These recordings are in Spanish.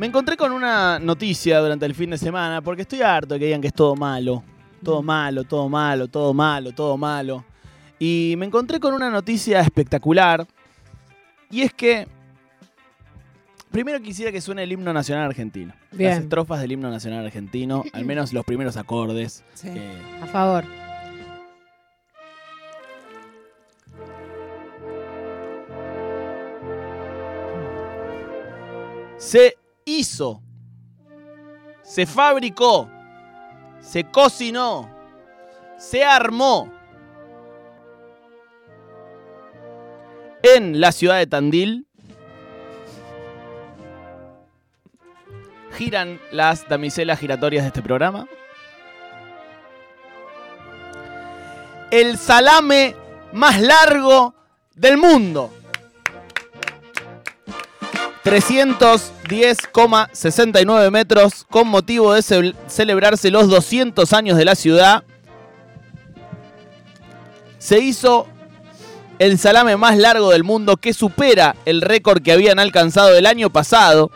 Me encontré con una noticia durante el fin de semana, porque estoy harto de que digan que es todo malo. Todo malo, todo malo, todo malo, todo malo. Y me encontré con una noticia espectacular. Y es que. Primero quisiera que suene el himno nacional argentino. Bien. Las estrofas del himno nacional argentino, al menos los primeros acordes. Sí. Eh, A favor. se hizo, se fabricó, se cocinó, se armó en la ciudad de Tandil. Giran las damiselas giratorias de este programa. El salame más largo del mundo. 310,69 metros con motivo de ce- celebrarse los 200 años de la ciudad. Se hizo el salame más largo del mundo que supera el récord que habían alcanzado el año pasado.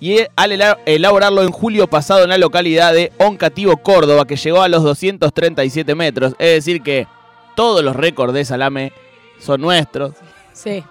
Y e- al ela- elaborarlo en julio pasado en la localidad de Oncativo, Córdoba, que llegó a los 237 metros. Es decir que todos los récords de salame son nuestros. Sí.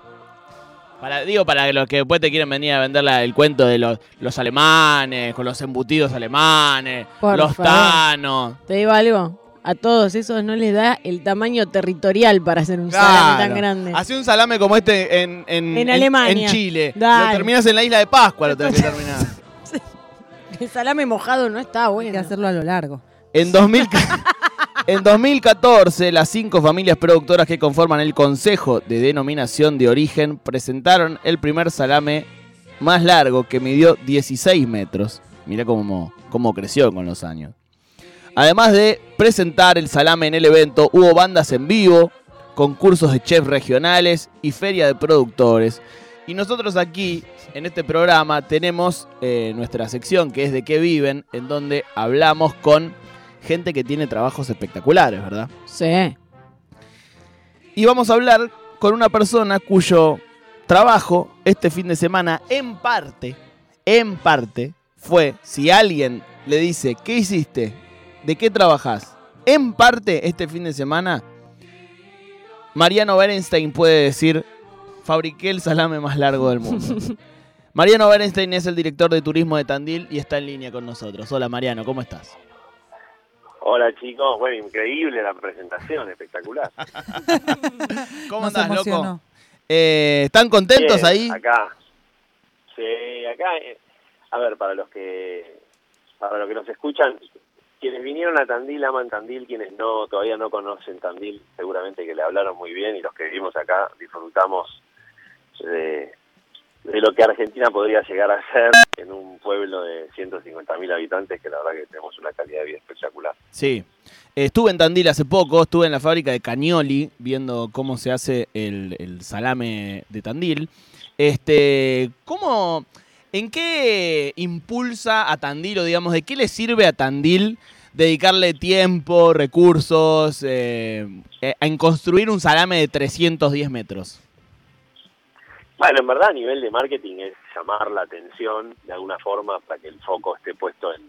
Para, digo, para los que después te quieren venir a vender la- el cuento de los, los alemanes, con los embutidos alemanes, Por los favor. tanos. Te digo algo. A todos esos no les da el tamaño territorial para hacer un salame tan grande. Hace un salame como este en, en, En Alemania. en Chile. Dale. Lo terminas en la isla de Pascua, lo tenés que terminar. El salame mojado no está Hay que bueno. hacerlo a lo largo. En, 2000 en 2014, las cinco familias productoras que conforman el Consejo de Denominación de Origen presentaron el primer salame más largo que midió 16 metros. Mirá cómo, cómo creció con los años. Además de presentar el salame en el evento, hubo bandas en vivo, concursos de chefs regionales y feria de productores. Y nosotros aquí, en este programa, tenemos eh, nuestra sección que es de qué viven, en donde hablamos con gente que tiene trabajos espectaculares, ¿verdad? Sí. Y vamos a hablar con una persona cuyo trabajo este fin de semana, en parte, en parte, fue, si alguien le dice, ¿qué hiciste? ¿De qué trabajás? En parte, este fin de semana, Mariano Berenstein puede decir, fabriqué el salame más largo del mundo. Mariano Berenstein es el director de turismo de Tandil y está en línea con nosotros. Hola Mariano, ¿cómo estás? Hola chicos, bueno, increíble la presentación, espectacular. ¿Cómo Nos andás, loco? Eh, ¿Están contentos Bien, ahí? Acá. Sí, acá, eh, a ver, para los que para los que nos escuchan, quienes vinieron a Tandil aman Tandil, quienes no todavía no conocen Tandil, seguramente que le hablaron muy bien y los que vivimos acá disfrutamos de, de lo que Argentina podría llegar a ser en un pueblo 150.000 habitantes, que la verdad que tenemos una calidad de vida espectacular. Sí. Estuve en Tandil hace poco, estuve en la fábrica de Cañoli viendo cómo se hace el, el salame de Tandil. Este, ¿cómo, en qué impulsa a Tandil o digamos, de qué le sirve a Tandil dedicarle tiempo, recursos eh, eh, en construir un salame de 310 metros? Bueno, en verdad a nivel de marketing es llamar la atención de alguna forma para que el foco esté puesto en,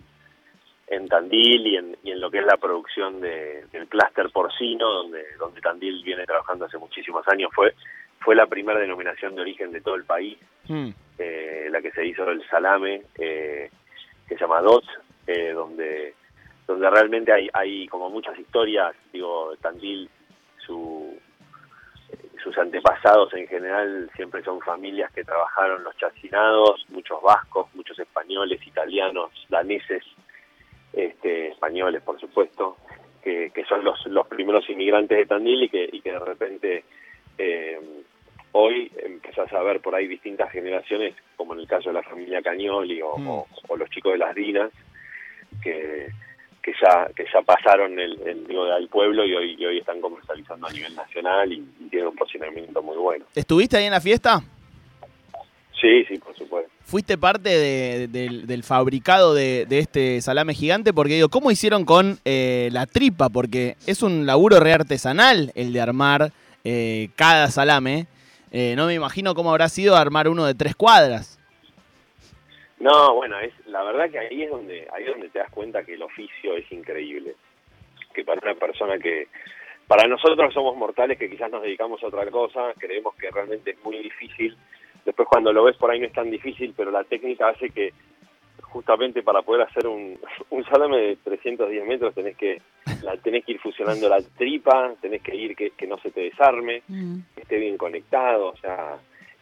en Tandil y en, y en lo que es la producción de, del clúster porcino, donde, donde Tandil viene trabajando hace muchísimos años. Fue, fue la primera denominación de origen de todo el país, Hmm. eh, la que se hizo del salame, eh, que se llama DOT, eh, donde, donde realmente hay, hay como muchas historias, digo, Tandil, su, sus antepasados en general siempre son familias que trabajaron los chacinados, muchos vascos, muchos españoles, italianos, daneses, este, españoles por supuesto, que, que son los, los primeros inmigrantes de Tandil y que, y que de repente eh, hoy empezás a ver por ahí distintas generaciones, como en el caso de la familia Cañoli o, Mm. o- o los chicos de las Dinas, que, que ya que ya pasaron el, el digo, al pueblo y hoy, y hoy están comercializando a nivel nacional y, y tienen un posicionamiento muy bueno. ¿Estuviste ahí en la fiesta? Sí, sí, por supuesto. ¿Fuiste parte de- del, del fabricado de, de este salame gigante? Porque digo, ¿cómo hicieron con eh, la tripa? Porque es un laburo re artesanal el de armar eh, cada salame. Eh, no me imagino cómo habrá sido armar uno de tres cuadras. No, bueno, es la verdad que ahí es donde ahí es donde te das cuenta que el oficio es increíble. Que para una persona que para nosotros somos mortales que quizás nos dedicamos a otra cosa, creemos que realmente es muy difícil. Después cuando lo ves por ahí no es tan difícil, pero la técnica hace que justamente para poder hacer un, un salame de 310 metros tenés que la, tenés que ir fusionando la tripa, tenés que ir que, que no se te desarme, Mm. que esté bien conectado, o sea,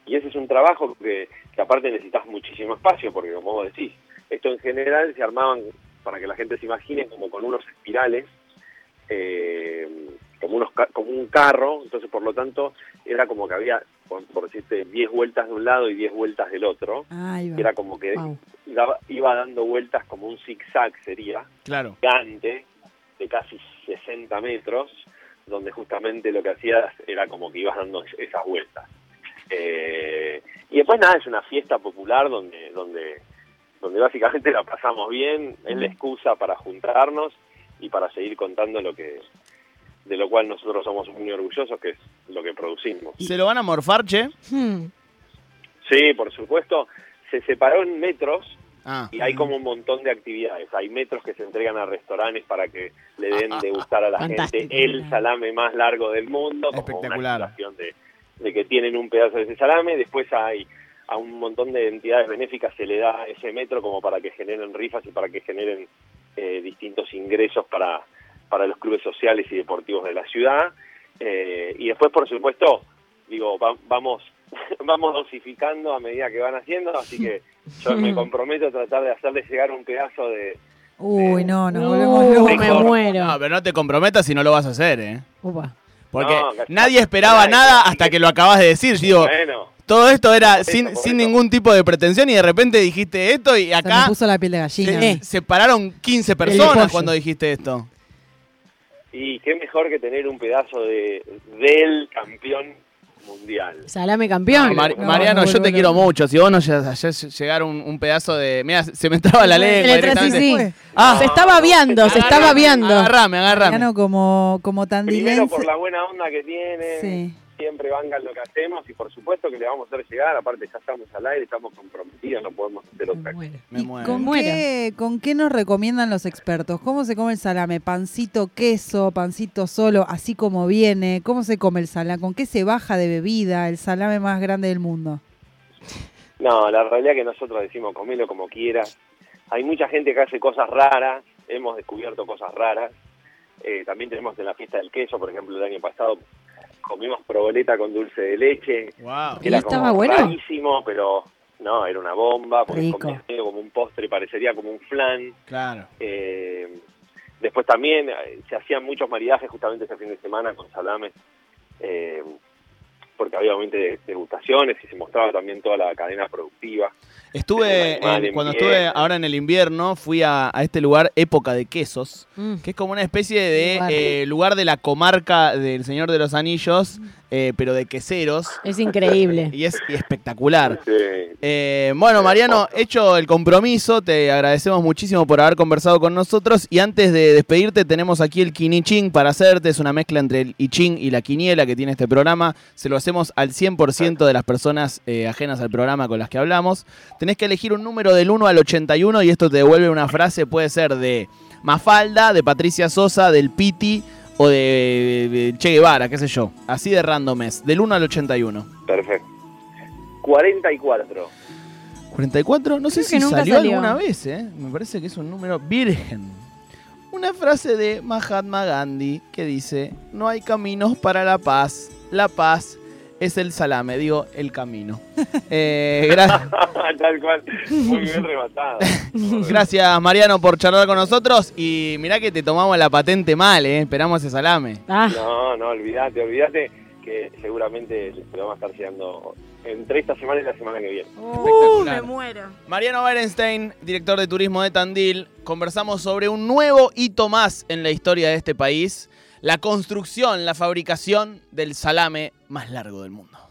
y ese es un trabajo que, que aparte necesitas muchísimo espacio, porque como vos decís, esto en general se armaban, para que la gente se imagine, como con unos espirales, eh, como unos ca- como un carro, entonces por lo tanto era como que había, por, por decirte, 10 vueltas de un lado y 10 vueltas del otro, era como que Wow. iba, iba dando vueltas como un zigzag sería, Claro. gigante, de casi 60 metros, donde justamente lo que hacías era como que ibas dando esas vueltas. Eh, y después nada, es una fiesta popular donde, donde, donde básicamente la pasamos bien, es la excusa para juntarnos y para seguir contando lo que de lo cual nosotros somos muy orgullosos, que es lo que producimos. ¿Se lo van a morfar, che? Hmm. Sí, por supuesto, se separó en metros Ah. y hay como un montón de actividades. Hay metros que se entregan a restaurantes para que le den Ah, degustar a la gente el salame más largo del mundo, como Espectacular. una de, de que tienen un pedazo de ese salame. Después hay a un montón de entidades benéficas se le da ese metro como para que generen rifas y para que generen eh, distintos ingresos para, para los clubes sociales y deportivos de la ciudad. Eh, y después, por supuesto, digo, va- vamos vamos dosificando a medida que van haciendo, así que yo me comprometo a tratar de hacerles llegar un pedazo de... Uy, no, nos No, volvemos me muero. No, pero no te comprometas si no lo vas a hacer, ¿eh? Upa. Porque No, nadie esperaba nada hasta que lo acabas de decir. Yo Digo, Bueno, todo esto era eso, sin, ningún tipo de pretensión y de repente dijiste esto y Se me acá puso la piel de gallina. se, se pararon 15 personas cuando dijiste esto. y qué mejor que tener un pedazo de del campeón mundial. Salame campeón. Mar- No, Mariano, no, yo no, te no. quiero mucho. Si vos no haces llegar un, un pedazo de. Mira, se me entraba la Se le lengua. tra- sí, directamente. sí. Ah, se estaba viando, se estaba viando. Agarrame, agarrame. Mariano como, como Primero por la buena onda que tiene, Sí. Siempre bancan lo que hacemos y por supuesto que le vamos a hacer llegar, aparte ya estamos al aire, estamos comprometidos, no podemos hacer otra cosa. Bueno. Me ¿Y muero. con qué, con qué nos recomiendan los expertos? ¿Cómo se come el salame? ¿Pancito, queso, pancito solo, así como viene? ¿Cómo se come el salame? ¿Con qué se baja de bebida el salame más grande del mundo? No, la realidad que nosotros decimos comelo como quieras. Hay mucha gente que hace cosas raras, hemos descubierto cosas raras. Eh, también tenemos en la fiesta del queso, por ejemplo, el año pasado comimos proboleta con dulce de leche. Wow. ¿Y Era estaba como bueno? rarísimo, pero no, era una bomba, porque medio como un postre, parecería como un flan. Claro. Eh, después también eh, se hacían muchos maridajes justamente este fin de semana con salames, eh, porque había obviamente degustaciones y se mostraba también toda la cadena productiva. Estuve, animal en- cuando en estuve ahora en el invierno, fui a, a este lugar, Época de Quesos, Mm. que es como una especie de eh, lugar de la comarca del Señor de los Anillos, eh, pero de queseros, Es increíble. y es y espectacular. Sí. Eh, bueno, Mariano, hecho el compromiso, te agradecemos muchísimo por haber conversado con nosotros. Y antes de despedirte, tenemos aquí el quinichín para hacerte. Es una mezcla entre el ichín y la quiniela que tiene este programa. Se lo hacemos al 100% de las personas eh, ajenas al programa con las que hablamos. Tenés que elegir un número del 1 al 81 y esto te devuelve una frase. Puede ser de Mafalda, de Patricia Sosa, del Piti o de, de Che Guevara, qué sé yo. Así de random es, del 1 al 81. Perfecto. 44. 44, no sé Creo si salió, salió. alguna vez, ¿eh? Me parece que es un número virgen. Una frase de Mahatma Gandhi que dice, no hay caminos para la paz, la paz es el salame, digo, el camino. Eh, gra- Tal cual. Muy bien rematado. gracias Mariano por charlar con nosotros y mirá que te tomamos la patente mal, ¿eh? Esperamos ese salame. Ah, No, no, olvídate, olvídate que seguramente le vamos a estar llegando entre esta semana y la semana que viene. uh, me muero. Mariano Berenstein, director de turismo de Tandil, conversamos sobre un nuevo hito más en la historia de este país, la construcción, la fabricación del salame más largo del mundo.